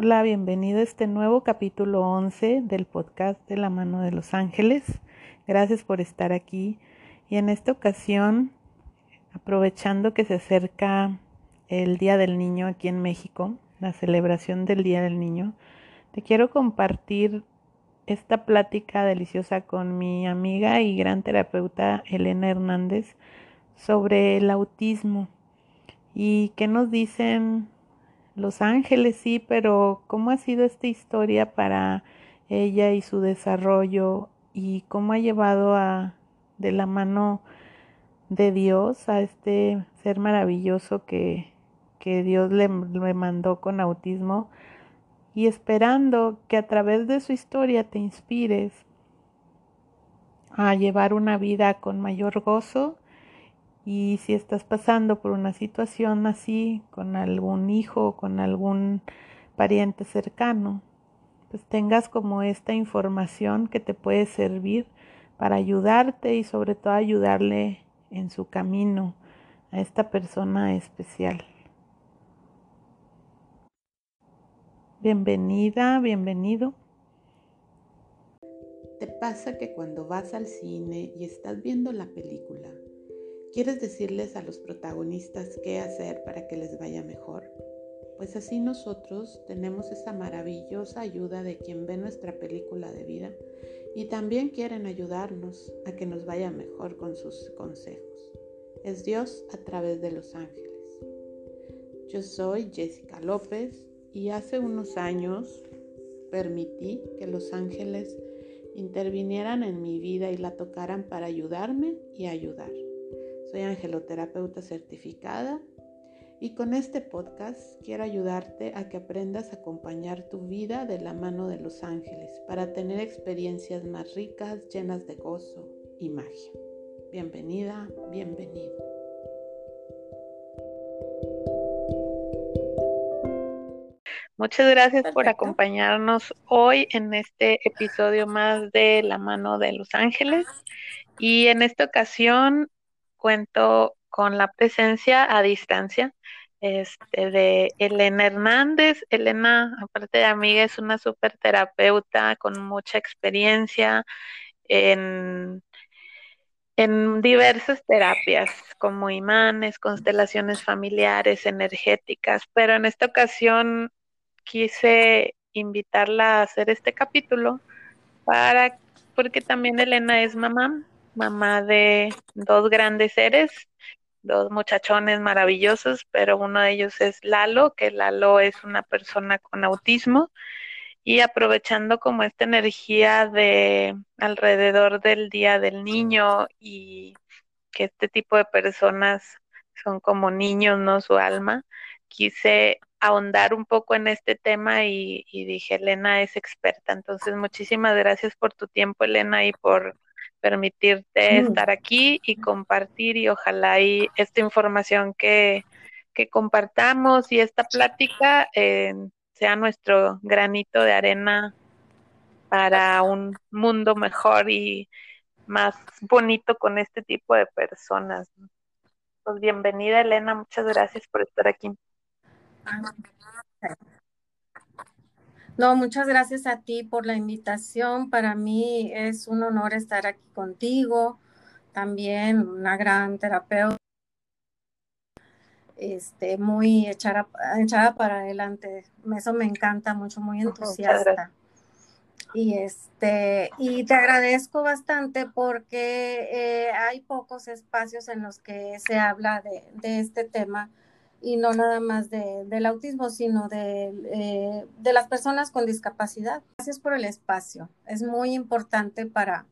Hola, bienvenido a este nuevo capítulo 11 del podcast de la mano de los ángeles. Gracias por estar aquí. Y en esta ocasión, aprovechando que se acerca el Día del Niño aquí en México, la celebración del Día del Niño, te quiero compartir esta plática deliciosa con mi amiga y gran terapeuta Elena Hernández sobre el autismo y qué nos dicen los Ángeles, sí, pero ¿cómo ha sido esta historia para ella y su desarrollo y cómo ha llevado a de la mano de Dios a este ser maravilloso que, que Dios le, le mandó con autismo y esperando que a través de su historia te inspires a llevar una vida con mayor gozo y si estás pasando por una situación así con algún hijo o con algún pariente cercano, pues tengas como esta información que te puede servir para ayudarte y sobre todo ayudarle en su camino a esta persona especial. Bienvenida, bienvenido. ¿Te pasa que cuando vas al cine y estás viendo la película, ¿Quieres decirles a los protagonistas qué hacer para que les vaya mejor? Pues así nosotros tenemos esa maravillosa ayuda de quien ve nuestra película de vida y también quieren ayudarnos a que nos vaya mejor con sus consejos. Es Dios a través de los ángeles. Yo soy Jessica López y hace unos años permití que los ángeles intervinieran en mi vida y la tocaran para ayudarme y ayudar. Soy angeloterapeuta certificada y con este podcast quiero ayudarte a que aprendas a acompañar tu vida de la mano de los ángeles para tener experiencias más ricas, llenas de gozo y magia. Bienvenida, bienvenido. Muchas gracias por acompañarnos hoy en este episodio más de La mano de los ángeles. Y en esta ocasión cuento con la presencia a distancia este, de Elena Hernández. Elena, aparte de amiga, es una super terapeuta con mucha experiencia en, en diversas terapias como imanes, constelaciones familiares, energéticas, pero en esta ocasión quise invitarla a hacer este capítulo para porque también Elena es mamá mamá de dos grandes seres, dos muchachones maravillosos, pero uno de ellos es Lalo, que Lalo es una persona con autismo y aprovechando como esta energía de alrededor del Día del Niño y que este tipo de personas son como niños, ¿no? Su alma, quise ahondar un poco en este tema y, y dije, Elena es experta. Entonces, muchísimas gracias por tu tiempo, Elena, y por permitirte estar aquí y compartir y ojalá y esta información que, que compartamos y esta plática eh, sea nuestro granito de arena para un mundo mejor y más bonito con este tipo de personas. Pues bienvenida Elena, muchas gracias por estar aquí. No, muchas gracias a ti por la invitación. Para mí es un honor estar aquí contigo. También una gran terapeuta, este, muy echada, echada para adelante. Eso me encanta mucho, muy entusiasta. Y este, y te agradezco bastante porque eh, hay pocos espacios en los que se habla de, de este tema y no nada más de, del autismo, sino de, eh, de, las personas con discapacidad. Gracias por el espacio. Es muy importante para,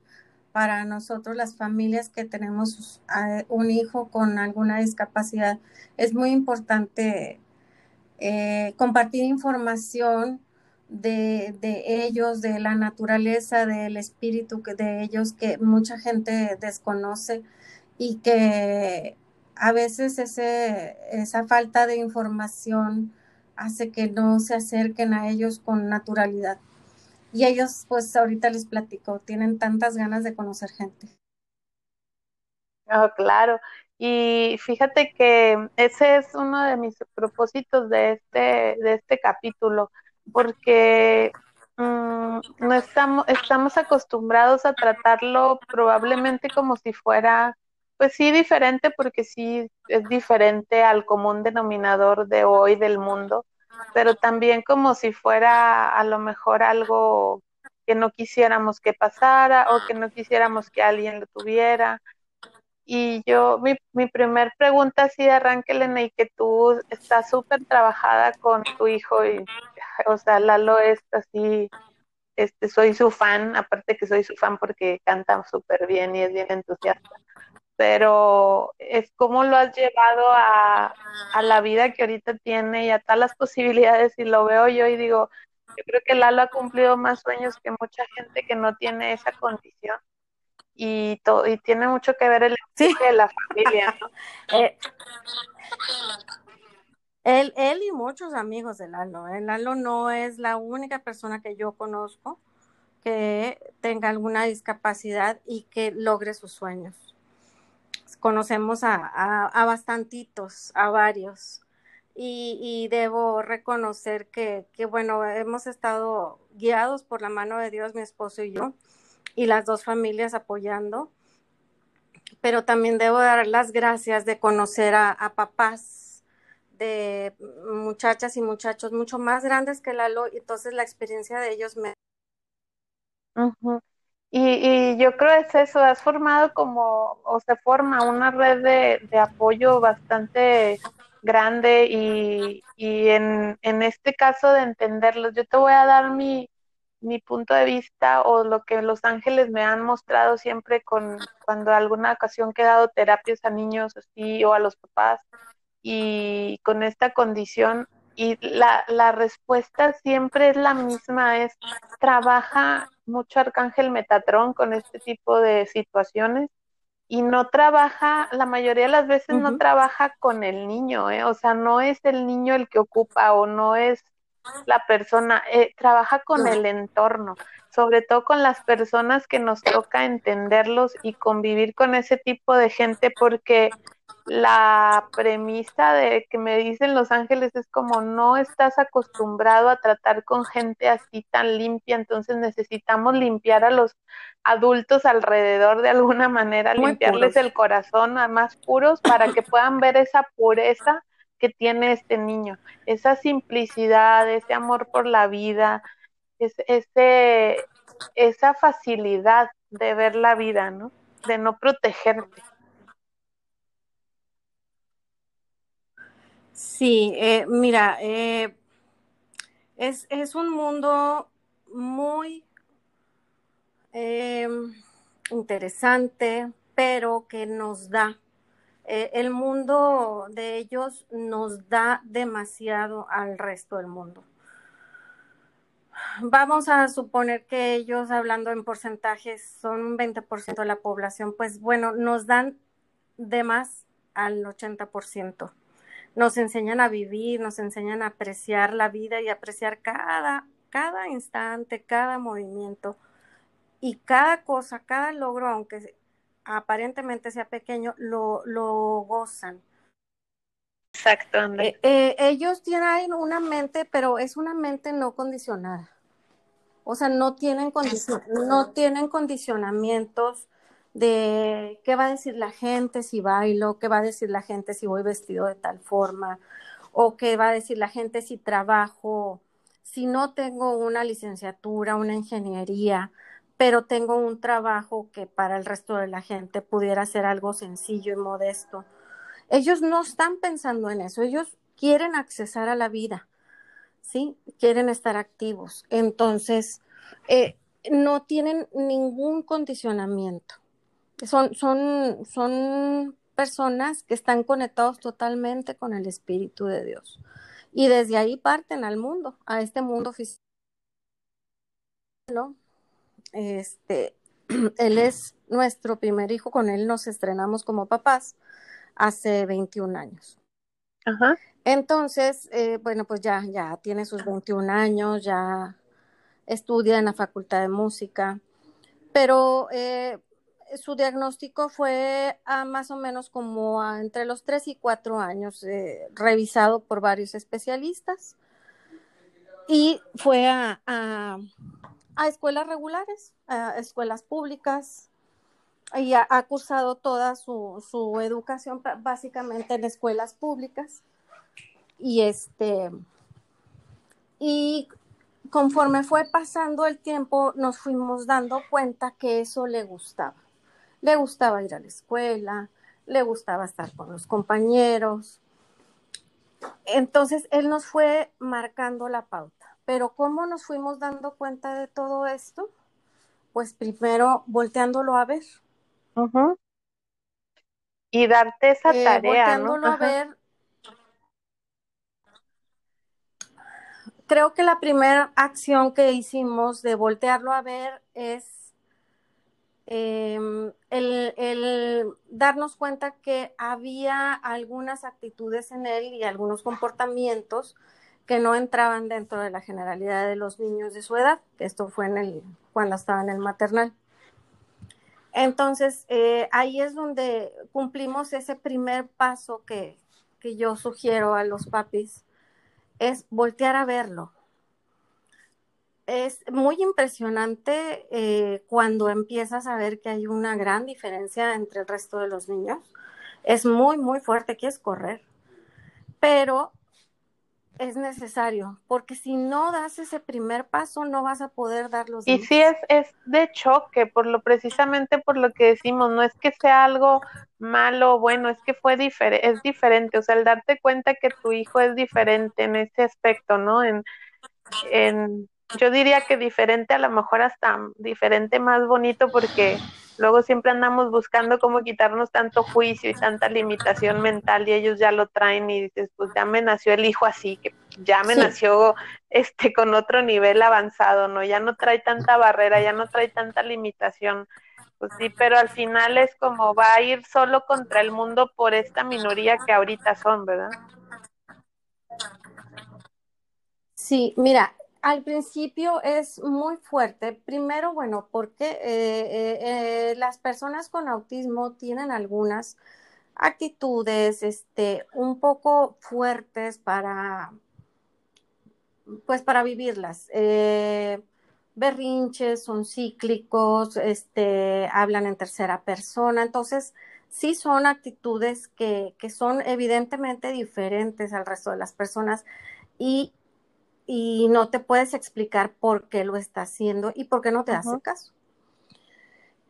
para nosotros, las familias que tenemos un hijo con alguna discapacidad. Es muy importante eh, compartir información de, de, ellos, de la naturaleza, del espíritu de ellos que mucha gente desconoce y que a veces ese, esa falta de información hace que no se acerquen a ellos con naturalidad. Y ellos, pues ahorita les platico, tienen tantas ganas de conocer gente. Oh, claro. Y fíjate que ese es uno de mis propósitos de este, de este capítulo, porque mm, no estamos, estamos acostumbrados a tratarlo probablemente como si fuera, pues sí, diferente, porque sí es diferente al común denominador de hoy del mundo, pero también como si fuera a lo mejor algo que no quisiéramos que pasara o que no quisiéramos que alguien lo tuviera. Y yo, mi, mi primer pregunta así de arranque, Elena, y que tú estás súper trabajada con tu hijo, y, o sea, Lalo es así, este, soy su fan, aparte que soy su fan porque canta súper bien y es bien entusiasta, pero es cómo lo has llevado a, a la vida que ahorita tiene y a todas las posibilidades, y lo veo yo y digo, yo creo que Lalo ha cumplido más sueños que mucha gente que no tiene esa condición y, y tiene mucho que ver el sí. de la familia, ¿no? eh, él, él y muchos amigos de Lalo. El ¿eh? Lalo no es la única persona que yo conozco que tenga alguna discapacidad y que logre sus sueños. Conocemos a, a, a bastantitos, a varios. Y, y, debo reconocer que, que, bueno, hemos estado guiados por la mano de Dios, mi esposo y yo, y las dos familias apoyando. Pero también debo dar las gracias de conocer a, papás de muchachas y muchachos mucho más grandes que Lalo, entonces la experiencia de ellos me... Uh. Y, y, yo creo es eso, has formado como, o se forma una red de, de apoyo bastante grande y, y en, en, este caso de entenderlos, yo te voy a dar mi, mi punto de vista o lo que los ángeles me han mostrado siempre con cuando alguna ocasión que he dado terapias a niños así o a los papás y con esta condición y la, la respuesta siempre es la misma, es trabaja mucho Arcángel Metatrón con este tipo de situaciones y no trabaja, la mayoría de las veces uh -huh. no trabaja con el niño, ¿eh? o sea, no es el niño el que ocupa o no es la persona, eh, trabaja con el entorno, sobre todo con las personas que nos toca entenderlos y convivir con ese tipo de gente, porque la premisa de que me dicen los ángeles es como no estás acostumbrado a tratar con gente así tan limpia, entonces necesitamos limpiar a los adultos alrededor de alguna manera, Muy limpiarles puros. el corazón a más puros para que puedan ver esa pureza que tiene este niño, esa simplicidad, ese amor por la vida, ese, ese esa facilidad de ver la vida, ¿no? De no protegerte. Sí, eh, mira, eh, es, es, un mundo muy eh, interesante, pero que nos da. Eh, el mundo de ellos nos da demasiado al resto del mundo. Vamos a suponer que ellos, hablando en porcentajes, son un 20% de la población, pues bueno, nos dan de más al 80% nos enseñan a vivir, nos enseñan a apreciar la vida y apreciar cada, cada instante, cada movimiento y cada cosa, cada logro, aunque aparentemente sea pequeño, lo, lo gozan. Exacto. Eh, eh, ellos tienen una mente, pero es una mente no condicionada. O sea, no tienen, condicion no tienen condicionamientos de qué va a decir la gente si bailo, qué va a decir la gente si voy vestido de tal forma, o qué va a decir la gente si trabajo, si no tengo una licenciatura, una ingeniería, pero tengo un trabajo que para el resto de la gente pudiera ser algo sencillo y modesto. Ellos no están pensando en eso, ellos quieren accesar a la vida, ¿sí? Quieren estar activos. Entonces, eh, no tienen ningún condicionamiento son, son, son personas que están conectados totalmente con el Espíritu de Dios. Y desde ahí parten al mundo, a este mundo físico. Este, él es nuestro primer hijo, con él nos estrenamos como papás hace 21 años. Ajá. Entonces, eh, bueno, pues ya, ya tiene sus 21 años, ya estudia en la Facultad de Música, pero eh, su diagnóstico fue a más o menos como a entre los 3 y 4 años, eh, revisado por varios especialistas. y fue a, escuelas regulares, a escuelas públicas, y ha, cursado toda su, su, educación básicamente en escuelas públicas. Y este, y conforme fue pasando el tiempo, nos fuimos dando cuenta que eso le gustaba. Le gustaba ir a la escuela, le gustaba estar con los compañeros. Entonces, él nos fue marcando la pauta. Pero ¿cómo nos fuimos dando cuenta de todo esto? Pues primero volteándolo a ver. Y darte esa eh, tarea. Volteándolo a ver. Creo que la primera acción que hicimos de voltearlo a ver es Em, el, darnos cuenta que había algunas actitudes en él y algunos comportamientos que no entraban dentro de la generalidad de los niños de su edad. Esto fue en el, cuando estaba en el maternal. Entonces, eh, ahí es donde cumplimos ese primer paso que, que yo sugiero a los papis, es voltear a verlo, es muy impresionante eh, cuando empiezas a ver que hay una gran diferencia entre el resto de los niños. Es muy, muy fuerte, quieres correr, pero es necesario, porque si no das ese primer paso, no vas a poder dar los Y sí es, es de choque, por lo precisamente por lo que decimos, no es que sea algo malo o bueno, es que fue diferente, es diferente, o sea, el darte cuenta que tu hijo es diferente en ese aspecto, ¿no? En, en yo diría que diferente, a lo mejor hasta diferente más bonito, porque luego siempre andamos buscando cómo quitarnos tanto juicio y tanta limitación mental y ellos ya lo traen y dices, pues ya me nació el hijo así, que ya me nació este con otro nivel avanzado, ¿no? Ya no trae tanta barrera, ya no trae tanta limitación. Pues sí, pero al final es como va a ir solo contra el mundo por esta minoría que ahorita son, ¿verdad? Sí, mira, al principio es muy fuerte. Primero, bueno, porque eh, eh, eh, las personas con autismo tienen algunas actitudes este, un poco fuertes para, pues para vivirlas. berrinches, son cíclicos, este, hablan en tercera persona. Entonces, sí son actitudes que, que son evidentemente diferentes al resto de las personas y y no te puedes explicar por qué lo está haciendo y por qué no te hace caso.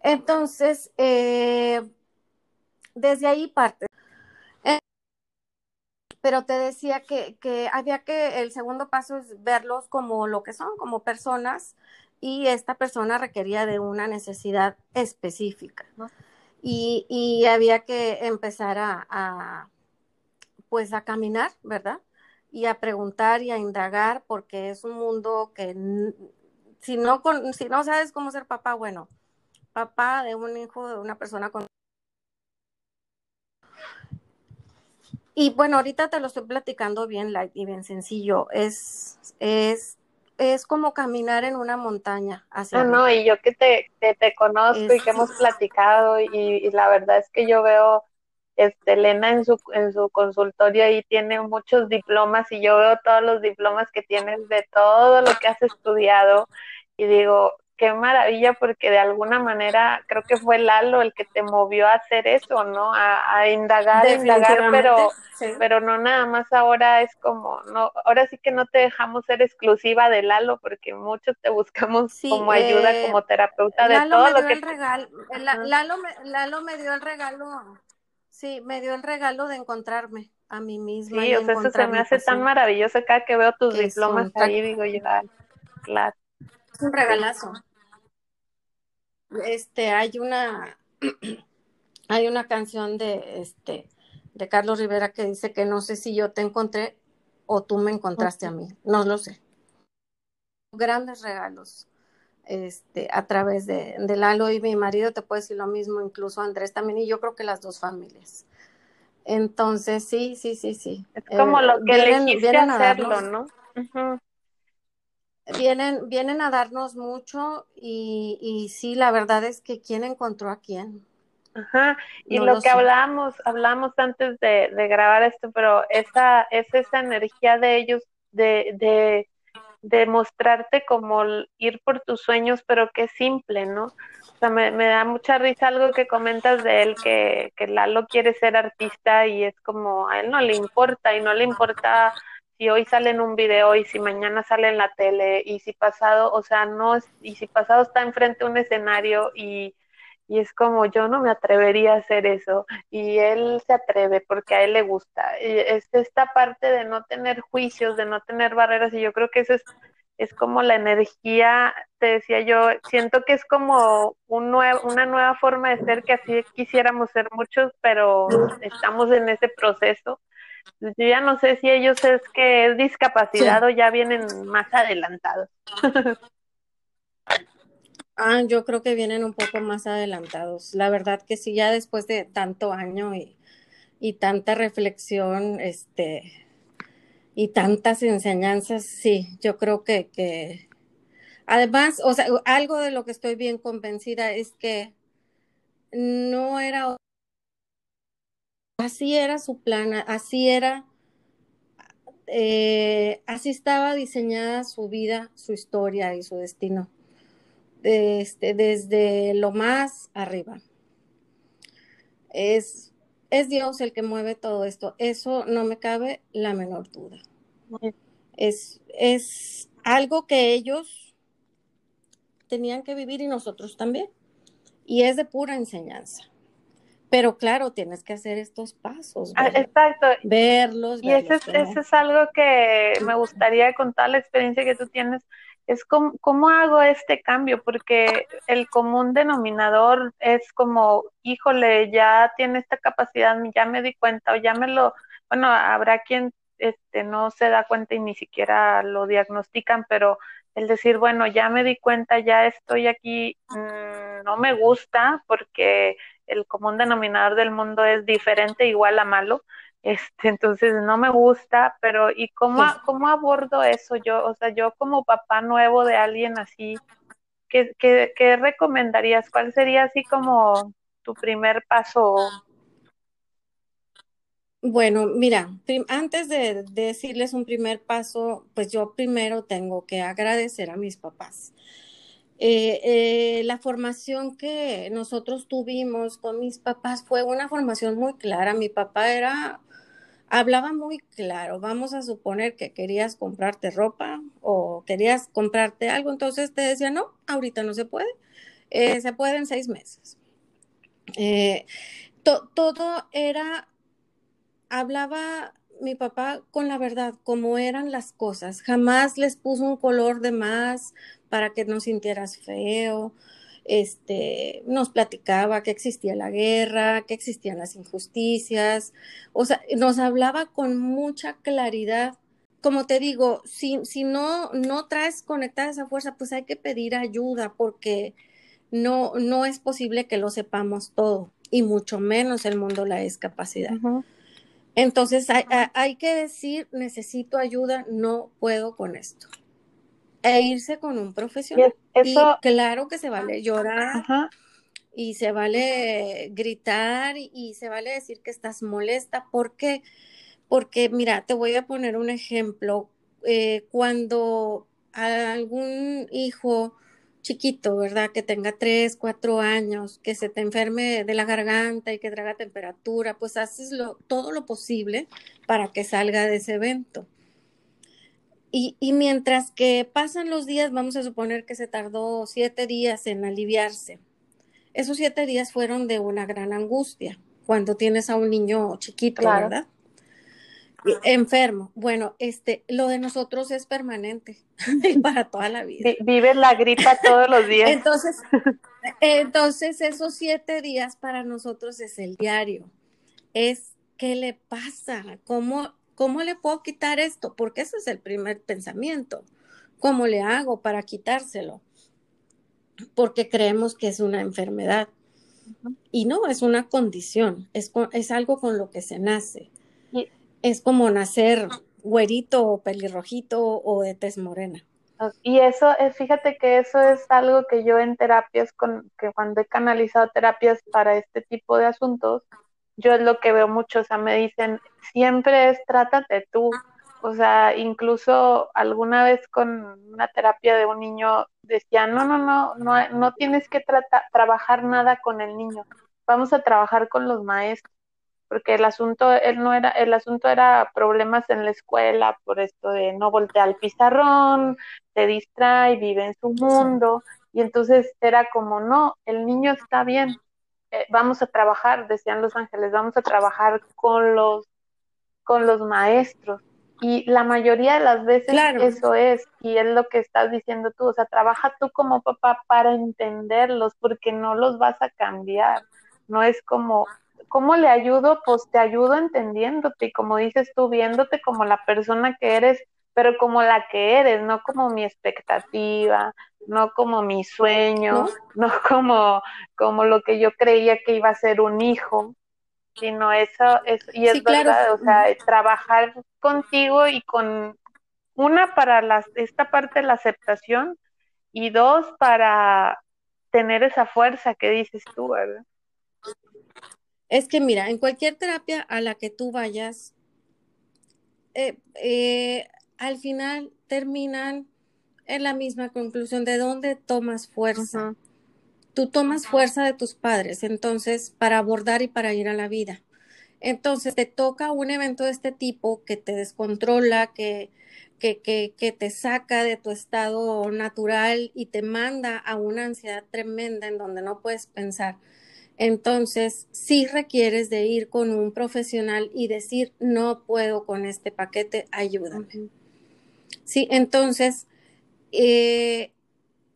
Entonces, eh, desde ahí parte. Eh, pero te decía que, que, había que, el segundo paso es verlos como lo que son, como personas, y esta persona requería de una necesidad específica. Y, y, había que empezar a, a, pues a caminar, ¿verdad? Y a preguntar y a indagar porque es un mundo que si no, con, si no sabes cómo ser papá, bueno, papá de un hijo de una persona con... Y bueno, ahorita te lo estoy platicando bien light y bien sencillo. Es, es, es como caminar en una montaña. Hacia no, no, y yo que te, te conozco y que hemos platicado y la verdad es que yo veo este, Elena en su, en su consultorio ahí tiene muchos diplomas y yo veo todos los diplomas que tienes de todo lo que has estudiado y digo, qué maravilla porque de alguna manera creo que fue Lalo el que te movió a hacer eso, ¿no? A, indagar, indagar, pero, pero no nada más ahora es como, no, ahora sí que no te dejamos ser exclusiva de Lalo porque muchos te buscamos como ayuda, eh, como terapeuta de todo lo que... Lalo, Lalo me dio el regalo Sí, me dio el regalo de encontrarme a mí misma. Sí, o sea, eso se me hace tan maravilloso cada que veo tus diplomas ahí, digo yo, claro. Es un regalazo. Este, hay una, hay una canción de, este, de Carlos Rivera que dice que no sé si yo te encontré o tú me encontraste a mí, no lo sé. Grandes regalos este, a través de, de, Lalo y mi marido, te puedo decir lo mismo, incluso Andrés también, y yo creo que las dos familias. Entonces, sí, sí, sí, sí. Es como lo que vienen, vienen a hacerlo, ¿no? Vienen, vienen a darnos mucho y, y sí, la verdad es que quién encontró a quién. Ajá, y lo, que hablamos, hablamos antes de, de, grabar esto, pero esa es esa energía de ellos, de, de de mostrarte como ir por tus sueños, pero que simple, ¿no? O sea, me, da mucha risa algo que comentas de él, que, que Lalo quiere ser artista y es como, a él no le importa y no le importa si hoy sale en un video y si mañana sale en la tele y si pasado, o sea, no y si pasado está enfrente de un escenario y, y es como yo no me atrevería a hacer eso y él se atreve porque a él le gusta. Y es esta parte de no tener juicios, de no tener barreras y yo creo que eso es, es como la energía, te decía yo, siento que es como un una nueva forma de ser que así quisiéramos ser muchos, pero estamos en ese proceso yo ya no sé si ellos es que es discapacidad o ya vienen más adelantados. ah, yo creo que vienen un poco más adelantados. La verdad que sí, ya después de tanto año y, y tanta reflexión, este, y tantas enseñanzas, sí, yo creo que, que, además, o sea, algo de lo que estoy bien convencida es que no era Así era su plan, así era, eh, así estaba diseñada su vida, su historia y su destino, este, desde lo más arriba. Es, es Dios el que mueve todo esto, eso no me cabe la menor duda. Es, es algo que ellos tenían que vivir y nosotros también. Y es de pura enseñanza. Pero claro, tienes que hacer estos pasos. Ah, exacto. Verlos. Y eso, es, eso es algo que me gustaría contar, la experiencia que tú tienes, es cómo, cómo hago este cambio, porque el común denominador es como, híjole, ya tiene esta capacidad, ya me di cuenta o ya me lo, bueno, habrá quien este, no se da cuenta y ni siquiera lo diagnostican, pero el decir, bueno, ya me di cuenta, ya estoy aquí, mm, no me gusta porque el común denominador del mundo es diferente, igual a malo. Este, entonces no me gusta, pero ¿y cómo, cómo abordo eso yo? O sea, yo como papá nuevo de alguien así, ¿qué, qué, qué recomendarías? ¿Cuál sería así como tu primer paso? Bueno, mira, antes de, decirles un primer paso, pues yo primero tengo que agradecer a mis papás. Eh, eh, la formación que nosotros tuvimos con mis papás fue una formación muy clara. Mi papá era, hablaba muy claro. Vamos a suponer que querías comprarte ropa o querías comprarte algo, entonces te decía, no, ahorita no se puede, eh, se puede en seis meses. todo era, hablaba mi papá con la verdad, como eran las cosas. Jamás les puso un color de más para que no sintieras feo. Este, nos platicaba que existía la guerra, que existían las injusticias, o sea, nos hablaba con mucha claridad. Como te digo, si, si no, no traes conectada esa fuerza, pues hay que pedir ayuda porque no, no es posible que lo sepamos todo y mucho menos el mundo de la discapacidad. Entonces hay, que decir, necesito ayuda, no puedo con esto. E irse con un profesional. Y, claro que se vale llorar y se vale gritar y, se vale decir que estás molesta. ¿Por qué? Porque, mira, te voy a poner un ejemplo. Eh, cuando algún hijo chiquito, ¿verdad? Que tenga tres, cuatro años, que se te enferme de la garganta y que traiga temperatura, pues haces lo, todo lo posible para que salga de ese evento. Y, y, mientras que pasan los días, vamos a suponer que se tardó siete días en aliviarse. Esos siete días fueron de una gran angustia cuando tienes a un niño chiquito, ¿verdad? enfermo. Bueno, este, lo de nosotros es permanente para toda la vida. Vives la gripa todos los días. Entonces, entonces esos siete días para nosotros es el diario. Es qué le pasa, cómo, cómo le puedo quitar esto, porque ese es el primer pensamiento. ¿Cómo le hago para quitárselo? Porque creemos que es una enfermedad. Y no, es una condición, es, es algo con lo que se nace es como nacer güerito o pelirrojito o de tez morena. Y eso, es, fíjate que eso es algo que yo en terapias, con, que cuando he canalizado terapias para este tipo de asuntos, yo es lo que veo mucho, o sea, me dicen, siempre es trátate tú, O sea, incluso alguna vez con una terapia de un niño decía, no, no, no, no, no tienes que trabajar nada con el niño, vamos a trabajar con los maestros, porque el asunto, él no era, el asunto era problemas en la escuela, por esto de no voltear al pizarrón, se distrae, vive en su mundo, y entonces era como, no, el niño está bien, eh, vamos a trabajar, decían los ángeles, vamos a trabajar con los, con los maestros. Y la mayoría de las veces eso es, y es lo que estás diciendo tú, o sea, trabaja tú como papá para entenderlos, porque no los vas a cambiar. No es como, ¿cómo le ayudo? Pues te ayudo entendiéndote y como dices tú, viéndote como la persona que eres, pero como la que eres, no como mi expectativa, no como mi sueño, no, como, como lo que yo creía que iba a ser un hijo, sino eso, es, y es verdad, o sea, trabajar contigo y con una para las, esta parte de la aceptación y dos para tener esa fuerza que dices tú, ¿verdad? Es que mira, en cualquier terapia a la que tú vayas, eh, eh, al final terminan en la misma conclusión de dónde tomas fuerza. Tú tomas fuerza de tus padres, entonces, para abordar y para ir a la vida. Entonces, te toca un evento de este tipo que te descontrola, que, que, que, que te saca de tu estado natural y te manda a una ansiedad tremenda en donde no puedes pensar. Entonces, sí requieres de ir con un profesional y decir, no puedo con este paquete, ayúdame. Sí, entonces, eh,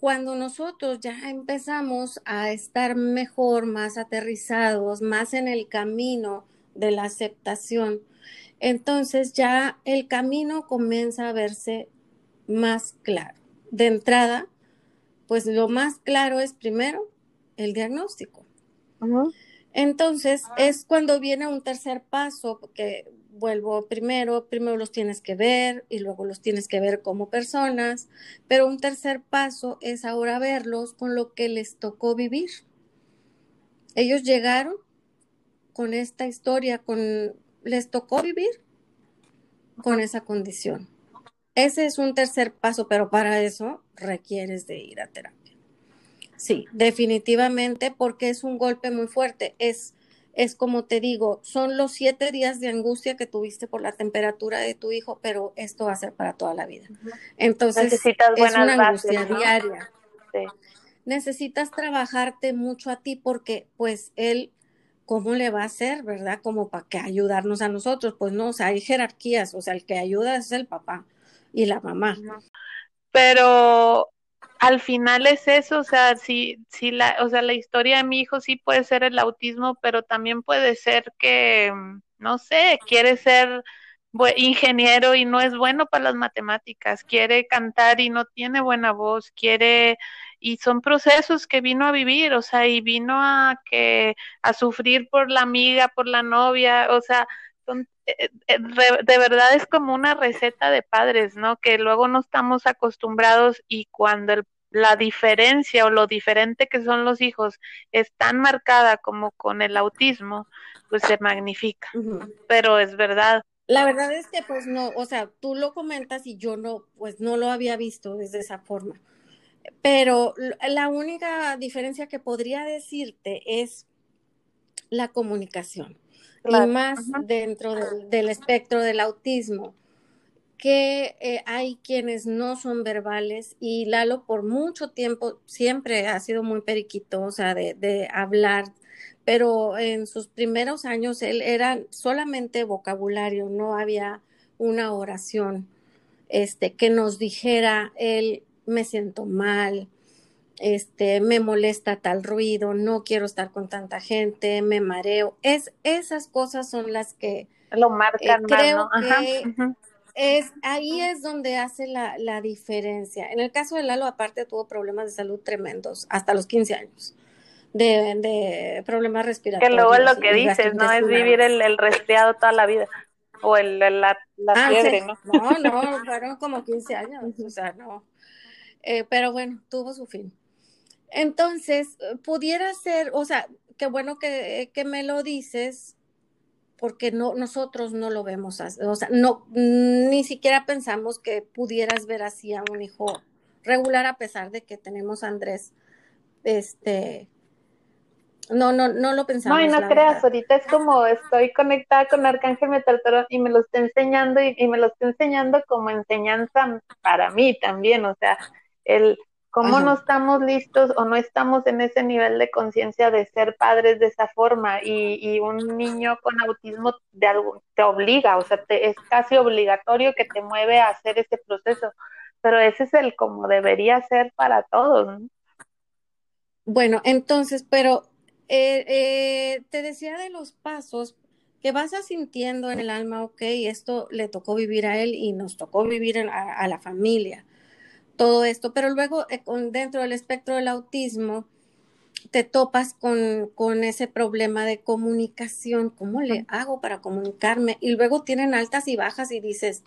cuando nosotros ya empezamos a estar mejor, más aterrizados, más en el camino de la aceptación, entonces ya el camino comienza a verse más claro. De entrada, pues lo más claro es primero el diagnóstico. Entonces es cuando viene un tercer paso, porque vuelvo primero, primero los tienes que ver y luego los tienes que ver como personas, pero un tercer paso es ahora verlos con lo que les tocó vivir. Ellos llegaron con esta historia, con les tocó vivir con esa condición. Ese es un tercer paso, pero para eso requieres de ir a terapia. Sí, definitivamente, porque es un golpe muy fuerte. Es es como te digo, son los siete días de angustia que tuviste por la temperatura de tu hijo, pero esto va a ser para toda la vida. Entonces, Necesitas es una angustia diaria. Necesitas trabajarte mucho a ti porque, pues, él, ¿cómo le va a hacer, verdad? Como para que ayudarnos a nosotros. Pues no, o sea, hay jerarquías, o sea, el que ayuda es el papá y la mamá. Pero al final es eso, o sea, sí, sí la, o sea, la historia de mi hijo sí puede ser el autismo, pero también puede ser que, mm, no sé, quiere ser ingeniero y no es bueno para las matemáticas, quiere cantar y no tiene buena voz, quiere y son procesos que vino a vivir, o sea, y vino a que a sufrir por la amiga, por la novia, o sea, son de verdad es como una receta de padres, ¿no? Que luego no estamos acostumbrados y cuando la diferencia o lo diferente que son los hijos es tan marcada como con el autismo, pues se magnifica. Pero es verdad. La verdad es que pues no, o sea, tú lo comentas y yo no, pues no lo había visto desde esa forma. Pero la única diferencia que podría decirte es la comunicación y más dentro del, espectro del autismo, que eh, hay quienes no son verbales y Lalo por mucho tiempo siempre ha sido muy periquito, o sea, de, de hablar, pero en sus primeros años él era solamente vocabulario, no había una oración este, que nos dijera, él me siento mal, este, me molesta tal ruido, no quiero estar con tanta gente, me mareo. Es, esas cosas son las que lo marcan. Eh, creo que es, ahí es donde hace la, la, diferencia. En el caso de Lalo, aparte, tuvo problemas de salud tremendos hasta los 15 años. De, de problemas respiratorios. Que luego es lo que dices, ¿no? Es vivir el, el, resfriado toda la vida. O el, la, la ah, fiebre, ¿no? No, no, fueron como 15 años. O sea, no. Eh, pero bueno, tuvo su fin. Entonces, pudiera ser, o sea, qué bueno que, que me lo dices, porque no, nosotros no lo vemos, o sea, no, ni siquiera pensamos que pudieras ver así a un hijo regular a pesar de que tenemos a Andrés, este, no, no, no lo pensamos. No, y no creas, ahorita es como estoy conectada con Arcángel Metaltoro y me lo está enseñando y, y, me lo está enseñando como enseñanza para mí también, o sea, el cómo no estamos listos o no estamos en ese nivel de conciencia de ser padres de esa forma y, y un niño con autismo de algo, te obliga, o sea, te, es casi obligatorio que te mueve a hacer ese proceso, pero ese es el como debería ser para todos. Bueno, entonces, pero eh, eh, te decía de los pasos que vas sintiendo en el alma, ok, esto le tocó vivir a él y nos tocó vivir a la familia todo esto, pero luego eh, dentro del espectro del autismo te topas con, con, ese problema de comunicación, ¿cómo le hago para comunicarme? Y luego tienen altas y bajas y dices,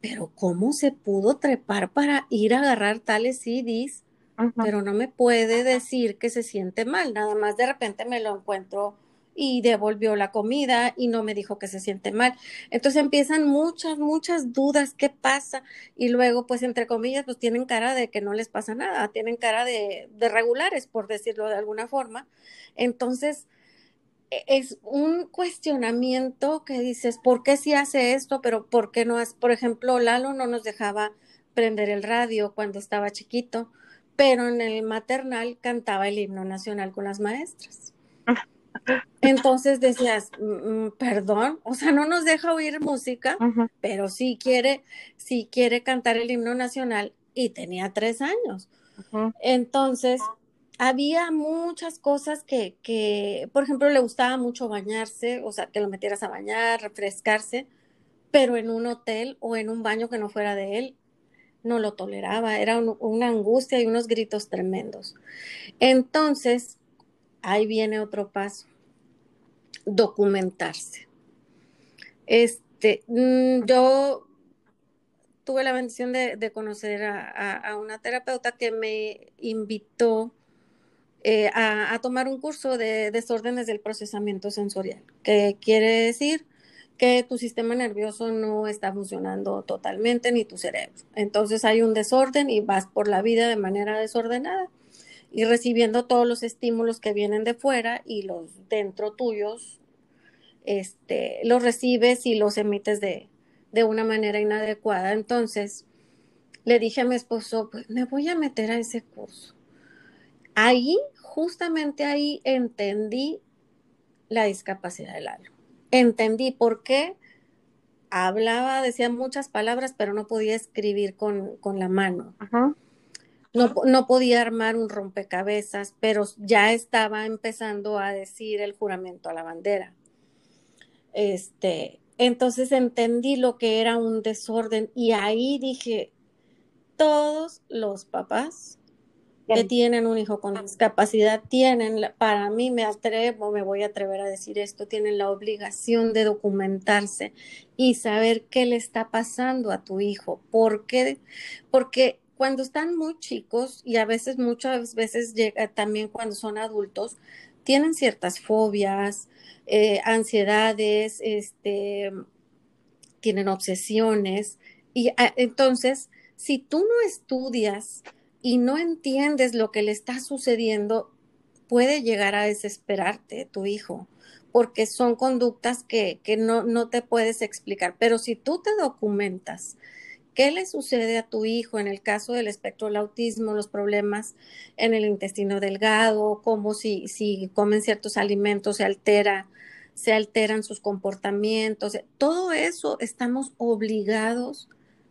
pero ¿cómo se pudo trepar para ir a agarrar tales CDs? Pero no me puede decir que se siente mal, nada más de repente me lo encuentro y devolvió la comida y no me dijo que se siente mal. Entonces empiezan muchas, muchas dudas, ¿qué pasa? Y luego, pues, entre comillas, pues tienen cara de que no les pasa nada, tienen cara de, de regulares, por decirlo de alguna forma. Entonces, e, es un cuestionamiento que dices, ¿por qué sí hace esto? Pero ¿por qué no hace? Por ejemplo, Lalo no nos dejaba prender el radio cuando estaba chiquito, pero en el maternal cantaba el himno nacional con las maestras. Entonces decías, mm, mm, perdón, o sea, no nos deja oír música, pero sí quiere, sí quiere cantar el himno nacional y tenía tres años. Entonces, había muchas cosas que, que, por ejemplo, le gustaba mucho bañarse, o sea, que lo metieras a bañar, refrescarse, pero en un hotel o en un baño que no fuera de él, no lo toleraba, era una angustia y unos gritos tremendos. Entonces, ahí viene otro paso, documentarse. Este, mm, yo tuve la bendición de, conocer a, una terapeuta que me invitó eh, a, tomar un curso de desórdenes del procesamiento sensorial, que quiere decir que tu sistema nervioso no está funcionando totalmente ni tu cerebro. Entonces hay un desorden y vas por la vida de manera desordenada y recibiendo todos los estímulos que vienen de fuera y los dentro tuyos, este, los recibes y los emites de, de una manera inadecuada. Entonces, le dije a mi esposo, pues me voy a meter a ese curso. Ahí, justamente ahí, entendí la discapacidad del alma. Entendí por qué hablaba, decía muchas palabras, pero no podía escribir con, con la mano. Ajá. No, podía armar un rompecabezas, pero ya estaba empezando a decir el juramento a la bandera. Este, entonces entendí lo que era un desorden y ahí dije, todos los papás que tienen un hijo con discapacidad tienen, para mí me atrevo, me voy a atrever a decir esto, tienen la obligación de documentarse y saber qué le está pasando a tu hijo. ¿Por qué? Porque cuando están muy chicos y a veces, muchas veces llega también cuando son adultos, tienen ciertas fobias, eh, ansiedades, este, tienen obsesiones. Y ah, entonces, si tú no estudias y no entiendes lo que le está sucediendo, puede llegar a desesperarte tu hijo, porque son conductas que, que no, no te puedes explicar. Pero si tú te documentas, ¿Qué le sucede a tu hijo en el caso del espectro del autismo, los problemas en el intestino delgado, cómo si, si comen ciertos alimentos se altera, se alteran sus comportamientos? Todo eso estamos obligados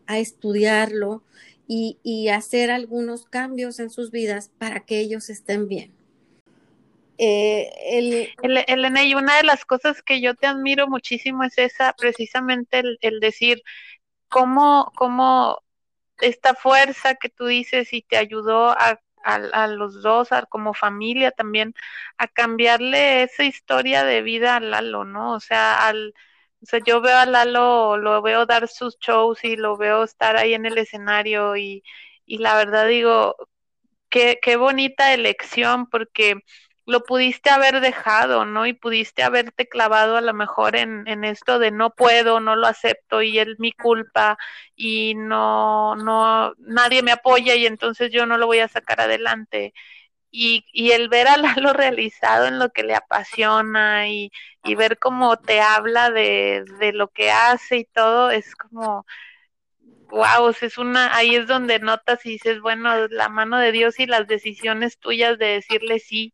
a estudiarlo y, y hacer algunos cambios en sus vidas para que ellos estén bien. Eh, el, Elena, y una de las cosas que yo te admiro muchísimo es esa, precisamente el, el decir, cómo, cómo esta fuerza que tú dices y te ayudó a, a, los dos, a, como familia también, a cambiarle esa historia de vida a Lalo, ¿no? O sea, al, o sea, yo veo a Lalo, lo veo dar sus shows y lo veo estar ahí en el escenario y, y la verdad digo, qué, qué bonita elección porque lo pudiste haber dejado, ¿no? Y pudiste haberte clavado a lo mejor en, en esto de no puedo, no lo acepto y es mi culpa y no, no, nadie me apoya y entonces yo no lo voy a sacar adelante. Y, y el ver a Lalo realizado en lo que le apasiona y, y ver cómo te habla de, de lo que hace y todo, es como, wow, es una, ahí es donde notas y dices, bueno, la mano de Dios y las decisiones tuyas de decirle sí,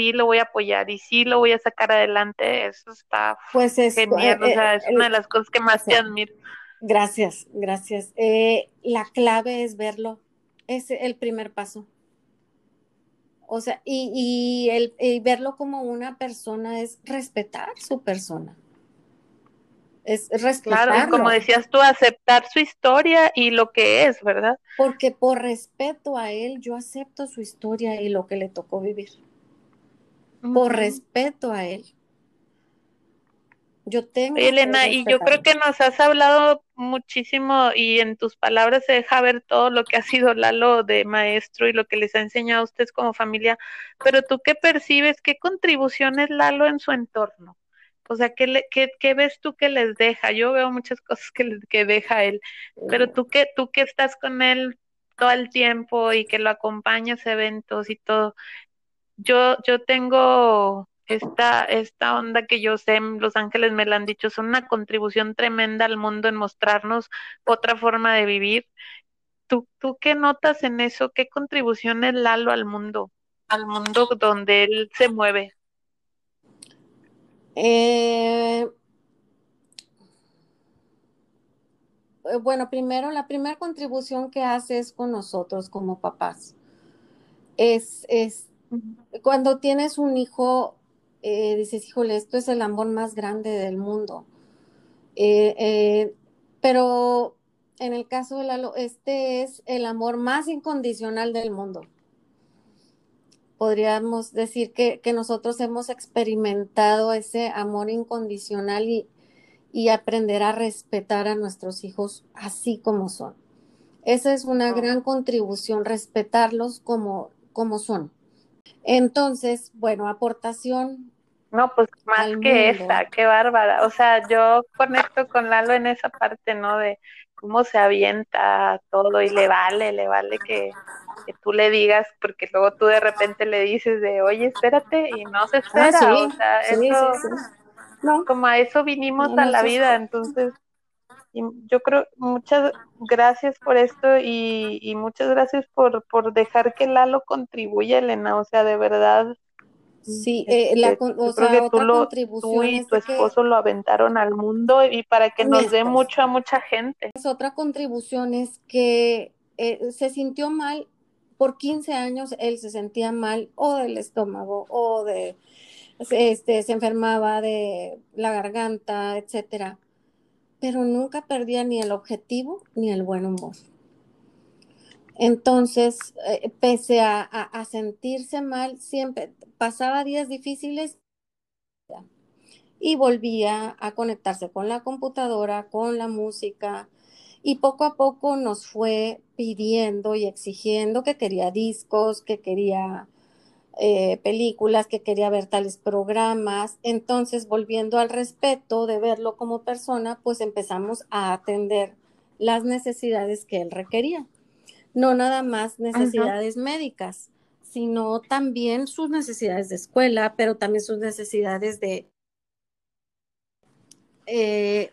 sí lo voy a apoyar y sí lo voy a sacar adelante, eso está pues es, genial, o eh, sea, eh, es una de las cosas que más te admiro. Gracias, gracias. Eh, la clave es verlo, es el primer paso. O sea, y, y, el, y verlo como una persona es respetar su persona. Es respetarlo. Claro, como decías tú, aceptar su historia y lo que es, ¿verdad? Porque por respeto a él, yo acepto su historia y lo que le tocó vivir. Por respeto a él. Yo tengo. Elena, y yo creo que nos has hablado muchísimo y en tus palabras se deja ver todo lo que ha sido Lalo de maestro y lo que les ha enseñado a ustedes como familia, pero tú qué percibes, qué contribuciones Lalo en su entorno? O sea, ¿qué, le, qué, qué ves tú que les deja? Yo veo muchas cosas que, que deja él, pero tú que, tú que estás con él todo el tiempo y que lo acompañas a eventos y todo, yo, yo tengo esta, esta onda que yo sé, Los Ángeles me la han dicho, son una contribución tremenda al mundo en mostrarnos otra forma de vivir. ¿Tú, tú qué notas en eso? ¿Qué contribución es Lalo al mundo? Al mundo donde él se mueve. Eh, bueno, primero, la primera contribución que hace es con nosotros como papás. Es, es cuando tienes un hijo, eh, dices, híjole, esto es el amor más grande del mundo. Eh, eh, pero en el caso de Lalo, este es el amor más incondicional del mundo. Podríamos decir que, que nosotros hemos experimentado ese amor incondicional y, y, aprender a respetar a nuestros hijos así como son. Esa es una gran contribución, respetarlos como, como son. Entonces, bueno, aportación. No, pues más que mundo. esa, qué bárbara. O sea, yo conecto con Lalo en esa parte, ¿no? De cómo se avienta todo y le vale, le vale que, que tú le digas, porque luego tú de repente le dices de, oye, espérate, y no se espera. Ah, sí, o sea, sí, eso, sí, no. como a eso vinimos No, a la vida, entonces y yo creo muchas gracias por esto y, y muchas gracias por, por dejar que Lalo contribuya, Elena, o sea, de verdad. Sí, eh, la, este, yo o creo sea, que tú, lo, y tu que esposo lo aventaron al mundo y para que nos dé mucho a mucha gente. es otra contribución es que eh, se sintió mal por 15 años, él se sentía mal o del estómago o de, este, se enfermaba de la garganta, etcétera, pero nunca perdía ni el objetivo ni el buen humor. Entonces, eh, pese a, a, a sentirse mal, siempre pasaba días difíciles y volvía a conectarse con la computadora, con la música, y poco a poco nos fue pidiendo y exigiendo que quería discos, que quería eh, películas, que quería ver tales programas. Entonces, volviendo al respeto de verlo como persona, pues empezamos a atender las necesidades que él requería. No nada más necesidades médicas, sino también sus necesidades de escuela, pero también sus necesidades de, eh,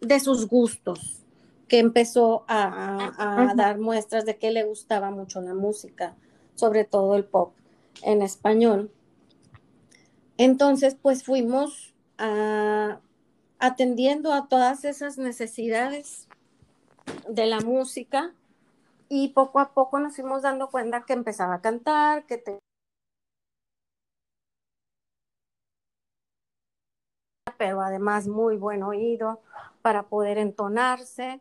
de sus gustos, que empezó a, a, a -huh. dar muestras de que le gustaba mucho la música, sobre todo el pop en español. Entonces, pues fuimos a, atendiendo a todas esas necesidades de la música y poco a poco nos fuimos dando cuenta que empezaba a cantar, que te... pero además muy buen oído para poder entonarse,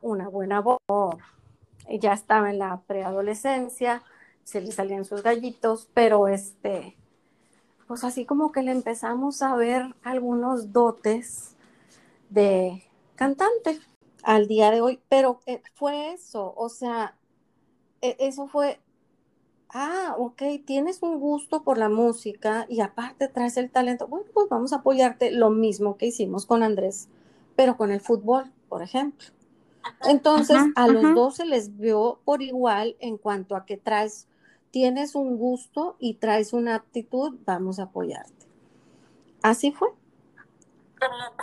una buena voz. Ya estaba en la preadolescencia, se le salían sus gallitos, pero este, pues así como que le empezamos a ver algunos dotes de cantante al día de hoy, pero eh, fue eso, o sea, eh, eso fue ah, ok, tienes un gusto por la música y aparte traes el talento, bueno, pues vamos a apoyarte lo mismo que hicimos con Andrés, pero con el fútbol, por ejemplo. Entonces, a los dos se les vio por igual en cuanto a que traes, tienes un gusto y traes una aptitud, vamos a apoyarte. Así fue.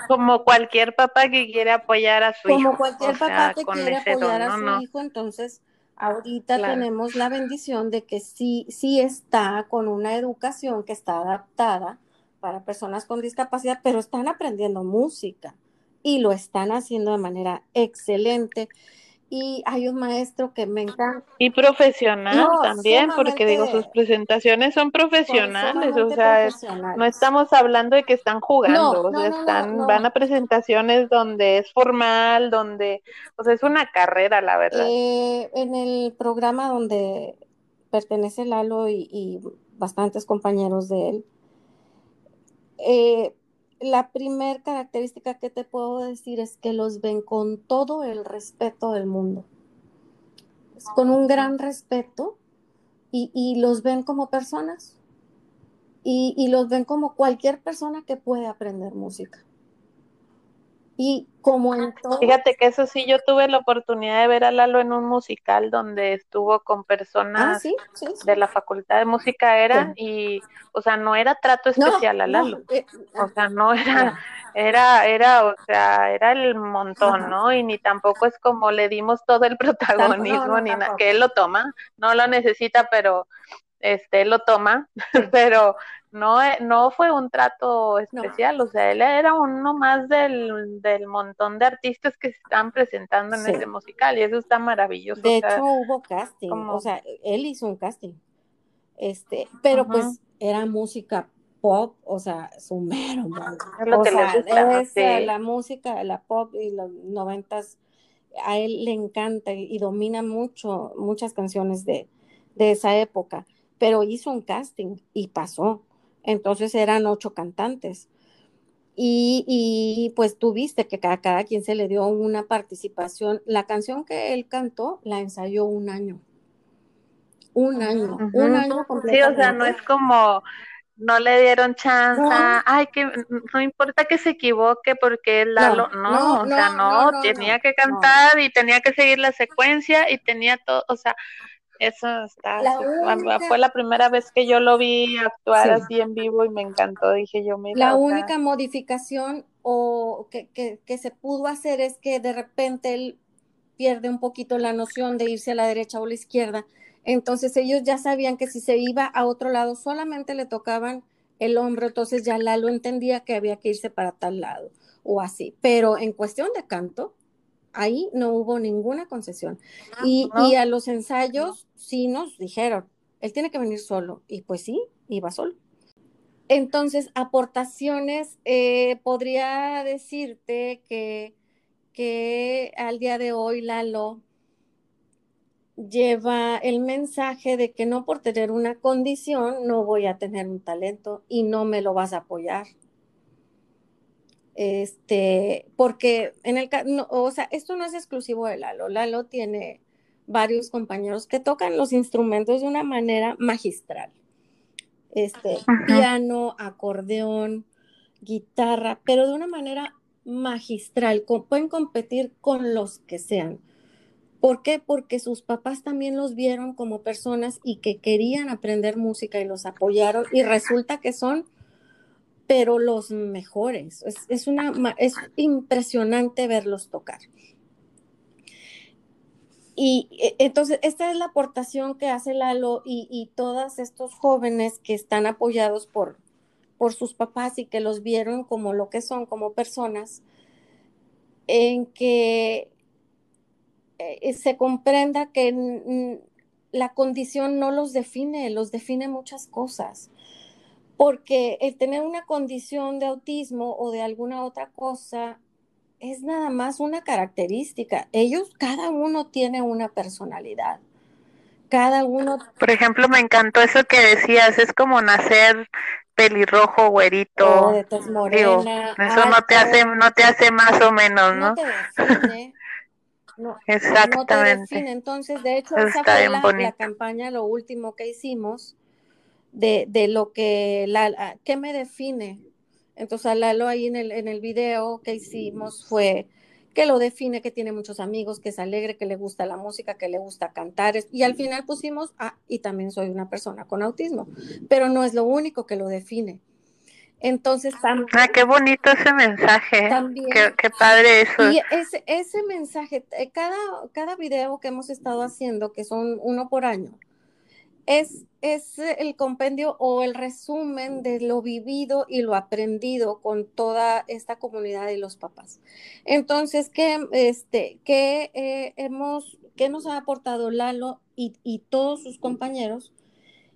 Como cualquier papá que quiere apoyar a su hijo. Como cualquier papá que quiere apoyar a su hijo, entonces ahorita tenemos la bendición de que sí, sí está con una educación que está adaptada para personas con discapacidad, pero están aprendiendo música y lo están haciendo de manera excelente y hay un maestro que me encanta. Y profesional también, porque digo, sus presentaciones son profesionales, o sea, no estamos hablando de que están jugando, o sea, están, van a presentaciones donde es formal, donde, o sea, es una carrera, la verdad. Eh, en el programa donde pertenece Lalo y, y bastantes compañeros de él, eh, la primer característica que te puedo decir es que los ven con todo el respeto del mundo, con un gran respeto y, los ven como personas y, y, los ven como cualquier persona que puede aprender música. Y como en todo... Fíjate que eso sí, yo tuve la oportunidad de ver a Lalo en un musical donde estuvo con personas ah, de la Facultad de Música, era, y, o sea, no era trato especial a Lalo. Eh, o sea, no era, era, era, o sea, era el montón, ¿no? Y ni tampoco es como le dimos todo el protagonismo, ni nada, que él lo toma, no lo necesita, pero este lo toma, pero no, eh, no fue un trato especial, o sea, él era uno más del, del, montón de artistas que se están presentando en ese musical y eso está maravilloso. De hecho, hubo casting, o sea, él hizo un casting, este, pero pues era música pop, o sea, sumero, es lo que gusta, la música, la pop y los noventas, a él le encanta y, domina mucho, muchas canciones de, de esa época, pero hizo un casting y pasó entonces eran ocho cantantes. Y, pues tuviste que cada, cada quien se le dio una participación. La canción que él cantó la ensayó un año. Un año, un año Sí, o sea, no es como no le dieron chance, ay, que no importa que se equivoque porque él no, no, o sea, no, tenía que cantar y tenía que seguir la secuencia y tenía todo, o sea, eso está, fue la primera vez que yo lo vi actuar así en vivo y me encantó, dije yo, mira. La única modificación o que, que, que, se pudo hacer es que de repente él pierde un poquito la noción de irse a la derecha o la izquierda. Entonces ellos ya sabían que si se iba a otro lado solamente le tocaban el hombro, entonces ya Lalo entendía que había que irse para tal lado o así. Pero en cuestión de canto, ahí no hubo ninguna concesión. Ah, y, a los ensayos sí nos dijeron, él tiene que venir solo. Y pues sí, iba solo. Entonces, aportaciones, eh, podría decirte que, que al día de hoy Lalo lleva el mensaje de que no por tener una condición no voy a tener un talento y no me lo vas a apoyar este, porque en el no, o sea, esto no es exclusivo de Lalo. Lalo tiene varios compañeros que tocan los instrumentos de una manera magistral. Este, piano, acordeón, guitarra, pero de una manera magistral. pueden competir con los que sean. ¿Por qué? Porque sus papás también los vieron como personas y que querían aprender música y los apoyaron y resulta que son pero los mejores. Es, una, es impresionante verlos tocar. Y e, entonces, esta es la aportación que hace Lalo y, y todos estos jóvenes que están apoyados por, por sus papás y que los vieron como lo que son, como personas, en que eh, se comprenda que la condición no los define, los define muchas cosas porque el tener una condición de autismo o de alguna otra cosa es nada más una característica. Ellos, cada uno tiene una personalidad. Cada uno. Por ejemplo, me encantó eso que decías, es como nacer pelirrojo, güerito. de morena, eso no te hace, no te hace más o menos, ¿no? No te define, no, Exactamente. no te define. Entonces, de hecho, esa fue la, campaña, lo último que hicimos de, de lo que, la, ¿qué me define? Entonces, Lalo ahí en el, en el video que hicimos fue que lo define, que tiene muchos amigos, que es alegre, que le gusta la música, que le gusta cantar. Y al final pusimos, ah, y también soy una persona con autismo, pero no es lo único que lo define. Entonces, también, ah, qué bonito ese mensaje. ¿eh? También, qué, padre eso. Y ese, ese mensaje, eh, cada, cada video que hemos estado haciendo, que son uno por año, es, es el compendio o el resumen de lo vivido y lo aprendido con toda esta comunidad y los papás. Entonces, ¿qué, este, qué, eh, hemos, qué nos ha aportado Lalo y, y todos sus compañeros?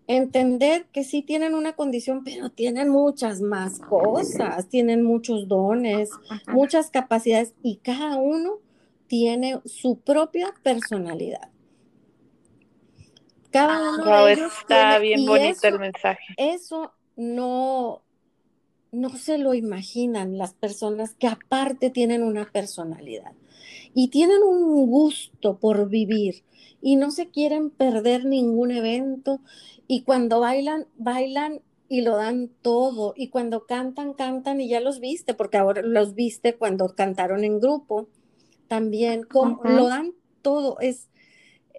entender que sí tienen una condición, pero tienen muchas más cosas, tienen muchos dones, muchas capacidades y cada uno tiene su propia personalidad. Cada uno de ellos está bien bonito el mensaje. Eso no, no se lo imaginan las personas que aparte tienen una personalidad y tienen un gusto por vivir y no se quieren perder ningún evento y cuando bailan, bailan y lo dan todo y cuando cantan, cantan y ya los viste porque ahora los viste cuando cantaron en grupo también, lo dan todo, es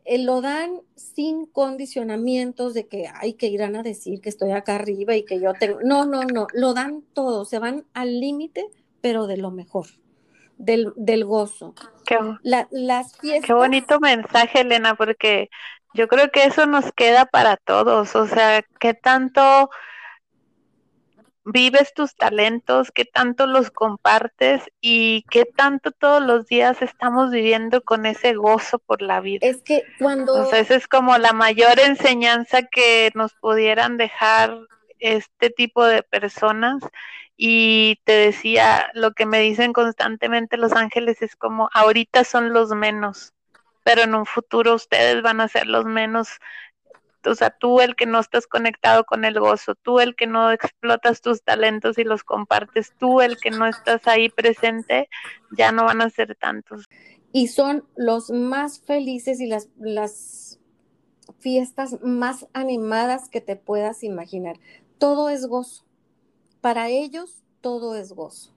eh, lo dan sin condicionamientos de que hay que irán a decir que estoy acá arriba y que yo tengo. No, no, no, lo dan todo, se van al límite, pero de lo mejor, del, del gozo. Qué, las fiestas. Qué bonito mensaje, Elena, porque yo creo que eso nos queda para todos. O sea, qué tanto vives tus talentos, qué tanto los compartes y qué tanto todos los días estamos viviendo con ese gozo por la vida. Es que cuando... O sea, esa es como la mayor enseñanza que nos pudieran dejar este tipo de personas. Y te decía, lo que me dicen constantemente los ángeles es como, ahorita son los menos, pero en un futuro ustedes van a ser los menos o sea, tú el que no estás conectado con el gozo, tú el que no explotas tus talentos y los compartes, tú el que no estás ahí presente, ya no van a ser tantos. Y son los más felices y las, las fiestas más animadas que te puedas imaginar. Todo es gozo. Para ellos, todo es gozo.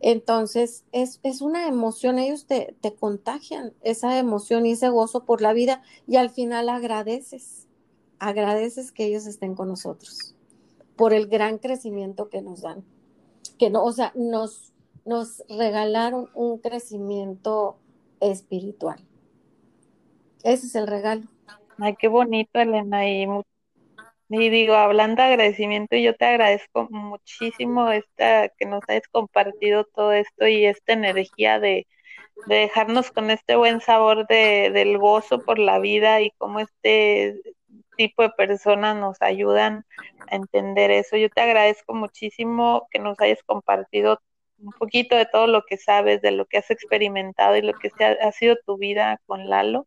Entonces, es, es una emoción, ellos te, te contagian esa emoción y ese gozo por la vida y al final agradeces agradeces que ellos estén con nosotros por el gran crecimiento que nos dan. Que no, o sea, nos, nos regalaron un crecimiento espiritual. Ese es el regalo. Ay, qué bonito, Elena. Y, digo, hablando de agradecimiento, yo te agradezco muchísimo esta que nos hayas compartido todo esto y esta energía de, de dejarnos con este buen sabor de, del gozo por la vida y cómo este tipo de personas nos ayudan a entender eso. Yo te agradezco muchísimo que nos hayas compartido un poquito de todo lo que sabes, de lo que has experimentado y lo que ha, sido tu vida con Lalo.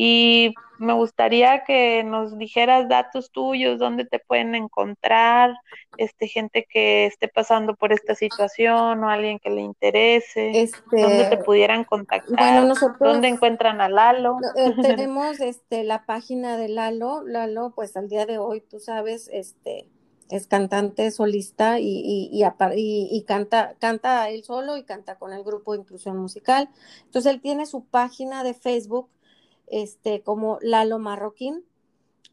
Y me gustaría que nos dijeras datos tuyos, dónde te pueden encontrar, este gente que esté pasando por esta situación o alguien que le interese, este, dónde te pudieran contactar, dónde encuentran a Lalo. Eh, tenemos este la página de Lalo, Lalo, pues al día de hoy, tú sabes, este es cantante solista y, y, y, y, canta, canta él solo y canta con el grupo de inclusión musical. Entonces él tiene su página de Facebook este, como Lalo Marroquín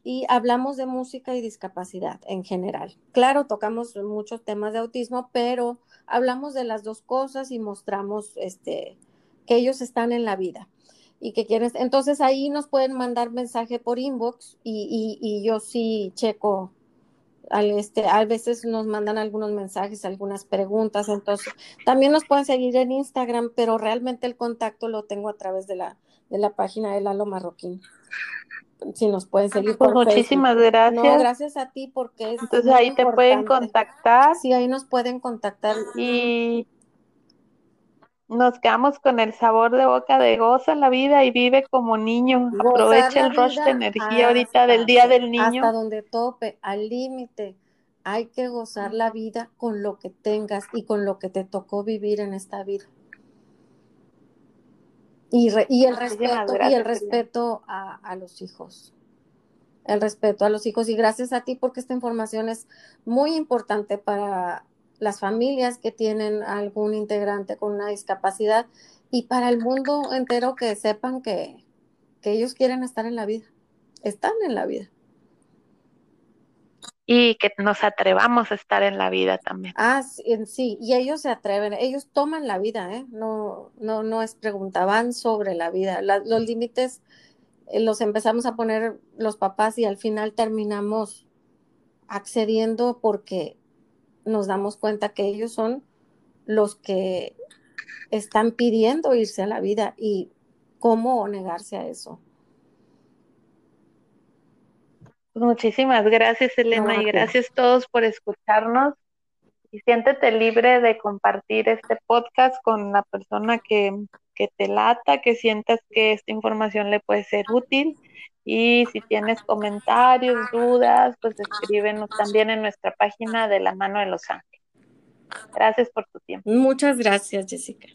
y hablamos de música y discapacidad en general. Claro, tocamos muchos temas de autismo, pero hablamos de las dos cosas y mostramos este, que ellos están en la vida y que quieren. Entonces ahí nos pueden mandar mensaje por inbox y, y, yo sí checo. Al este, a veces nos mandan algunos mensajes, algunas preguntas, entonces también nos pueden seguir en Instagram, pero realmente el contacto lo tengo a través de la, de la página de Lalo Marroquín. Si nos pueden seguir. Pues muchísimas gracias. No, gracias a ti porque es Entonces ahí te pueden contactar. Sí, ahí nos pueden contactar. Y nos quedamos con el sabor de boca de goza la vida y vive como niño. Aprovecha el rush de energía ahorita del Día del Niño. Hasta donde tope, al límite. Hay que gozar la vida con lo que tengas y con lo que te tocó vivir en esta vida. Y, el respeto, y el respeto a, los hijos. El respeto a los hijos. Y gracias a ti porque esta información es muy importante para las familias que tienen algún integrante con una discapacidad y para el mundo entero que sepan que, que ellos quieren estar en la vida. Están en la vida y que nos atrevamos a estar en la vida también. Ah, sí, y ellos se atreven, ellos toman la vida, ¿eh? No, no, no es pregunta, van sobre la vida. los límites eh, los empezamos a poner los papás y al final terminamos accediendo porque nos damos cuenta que ellos son los que están pidiendo irse a la vida y cómo negarse a eso. Muchísimas gracias, Elena, y gracias a todos por escucharnos. Y siéntete libre de compartir este podcast con la persona que, que te lata, que sientas que esta información le puede ser útil. Y si tienes comentarios, dudas, pues escríbenos también en nuestra página de la mano de los ángeles. Gracias por tu tiempo. Muchas gracias, Jessica.